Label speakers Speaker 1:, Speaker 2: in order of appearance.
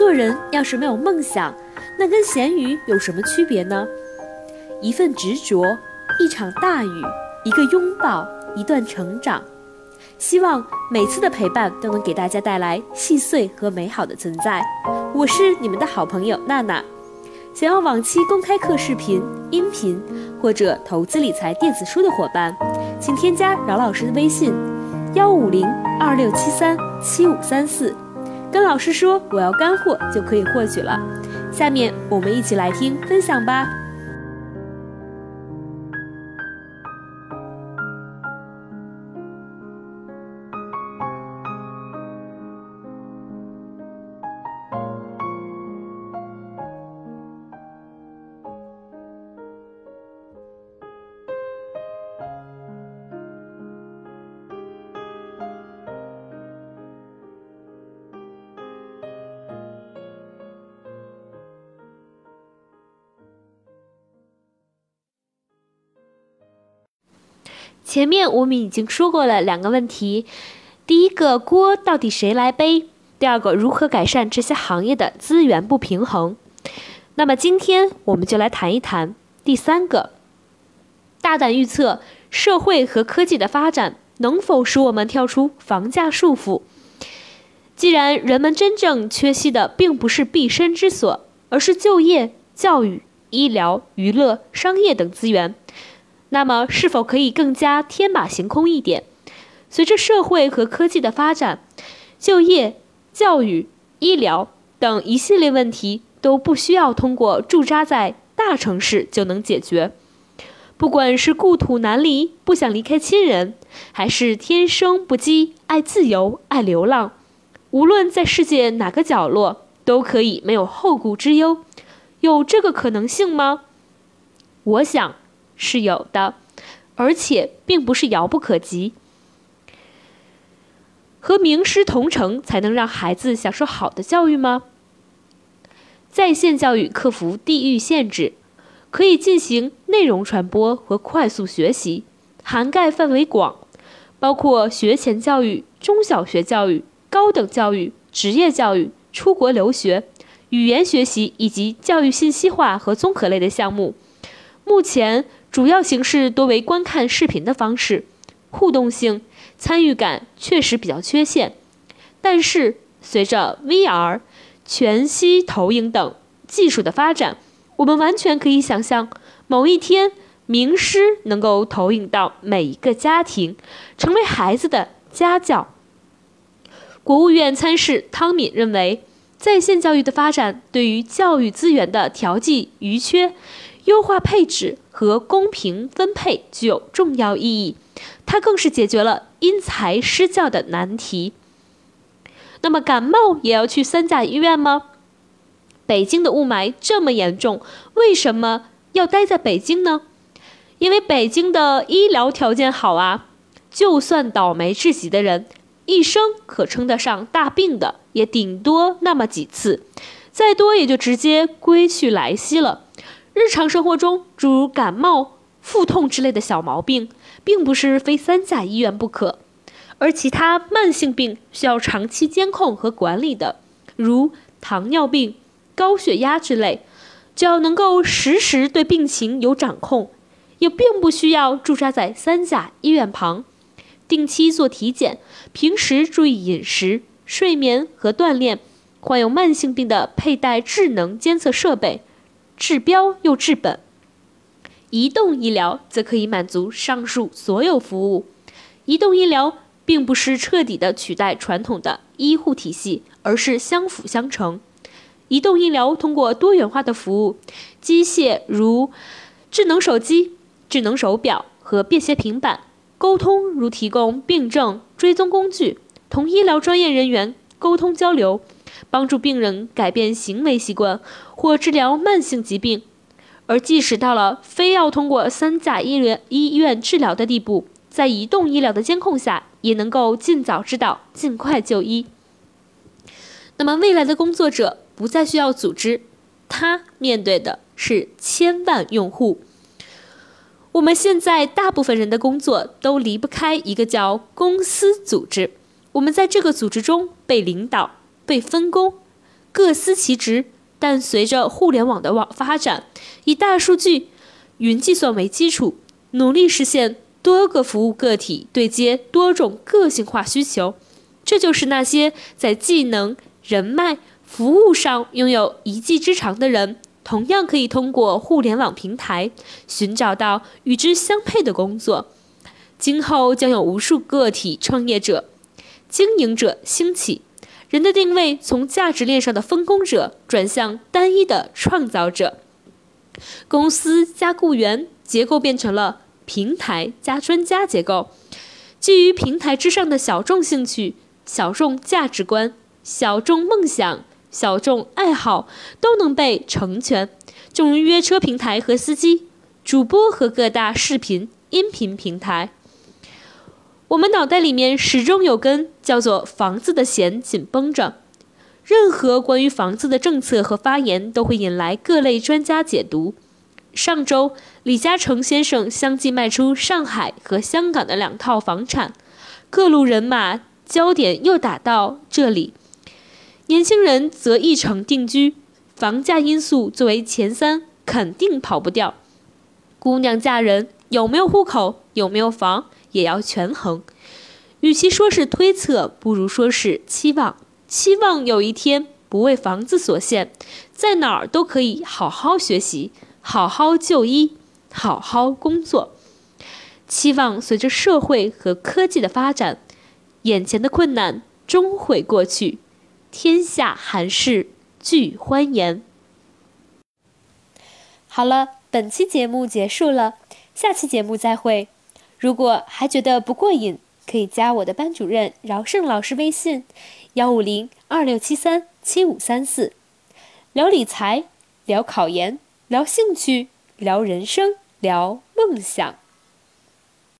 Speaker 1: 做人要是没有梦想，那跟咸鱼有什么区别呢？一份执着，一场大雨，一个拥抱，一段成长。希望每次的陪伴都能给大家带来细碎和美好的存在。我是你们的好朋友娜娜。想要往期公开课视频、音频或者投资理财电子书的伙伴，请添加饶老师的微信：幺五零二六七三七五三四，跟老师说我要干货就可以获取了。下面我们一起来听分享吧。前面我们已经说过了两个问题，第一个锅到底谁来背？第二个如何改善这些行业的资源不平衡？那么今天我们就来谈一谈第三个，大胆预测社会和科技的发展能否使我们跳出房价束缚？既然人们真正缺席的并不是毕生之所，而是就业、教育、医疗、娱乐、商业等资源。那么，是否可以更加天马行空一点？随着社会和科技的发展，就业、教育、医疗等一系列问题都不需要通过驻扎在大城市就能解决。不管是故土难离，不想离开亲人，还是天生不羁，爱自由、爱流浪，无论在世界哪个角落，都可以没有后顾之忧。有这个可能性吗？我想。是有的，而且并不是遥不可及。和名师同城才能让孩子享受好的教育吗？在线教育克服地域限制，可以进行内容传播和快速学习，涵盖范围广，包括学前教育、中小学教育、高等教育、职业教育、出国留学、语言学习以及教育信息化和综合类的项目。目前。主要形式多为观看视频的方式，互动性、参与感确实比较缺陷。但是，随着 VR、全息投影等技术的发展，我们完全可以想象，某一天名师能够投影到每一个家庭，成为孩子的家教。国务院参事汤敏认为，在线教育的发展对于教育资源的调剂余缺。优化配置和公平分配具有重要意义，它更是解决了因材施教的难题。那么，感冒也要去三甲医院吗？北京的雾霾这么严重，为什么要待在北京呢？因为北京的医疗条件好啊。就算倒霉至极的人，一生可称得上大病的，也顶多那么几次，再多也就直接归去来兮了。日常生活中，诸如感冒、腹痛之类的小毛病，并不是非三甲医院不可；而其他慢性病需要长期监控和管理的，如糖尿病、高血压之类，只要能够实时对病情有掌控，也并不需要驻扎在三甲医院旁，定期做体检，平时注意饮食、睡眠和锻炼，患有慢性病的佩戴智能监测设备。治标又治本，移动医疗则可以满足上述所有服务。移动医疗并不是彻底的取代传统的医护体系，而是相辅相成。移动医疗通过多元化的服务，机械如智能手机、智能手表和便携平板；沟通如提供病症追踪工具，同医疗专业人员沟通交流。帮助病人改变行为习惯或治疗慢性疾病，而即使到了非要通过三甲医院医院治疗的地步，在移动医疗的监控下，也能够尽早知道、尽快就医。那么，未来的工作者不再需要组织，他面对的是千万用户。我们现在大部分人的工作都离不开一个叫公司组织，我们在这个组织中被领导。被分工，各司其职。但随着互联网的网发展，以大数据、云计算为基础，努力实现多个服务个体对接多种个性化需求。这就是那些在技能、人脉、服务上拥有一技之长的人，同样可以通过互联网平台寻找到与之相配的工作。今后将有无数个体创业者、经营者兴起。人的定位从价值链上的分工者转向单一的创造者，公司加雇员结构变成了平台加专家结构，基于平台之上的小众兴趣、小众价值观、小众梦想、小众爱好都能被成全，正如约车平台和司机、主播和各大视频、音频平台。我们脑袋里面始终有根叫做房子的弦紧绷着，任何关于房子的政策和发言都会引来各类专家解读。上周，李嘉诚先生相继卖出上海和香港的两套房产，各路人马焦点又打到这里。年轻人则一城定居，房价因素作为前三，肯定跑不掉。姑娘嫁人，有没有户口，有没有房？也要权衡，与其说是推测，不如说是期望。期望有一天不为房子所限，在哪儿都可以好好学习、好好就医、好好工作。期望随着社会和科技的发展，眼前的困难终会过去，天下寒士俱欢颜。好了，本期节目结束了，下期节目再会。如果还觉得不过瘾，可以加我的班主任饶胜老师微信：幺五零二六七三七五三四，聊理财，聊考研，聊兴趣，聊人生，聊梦想。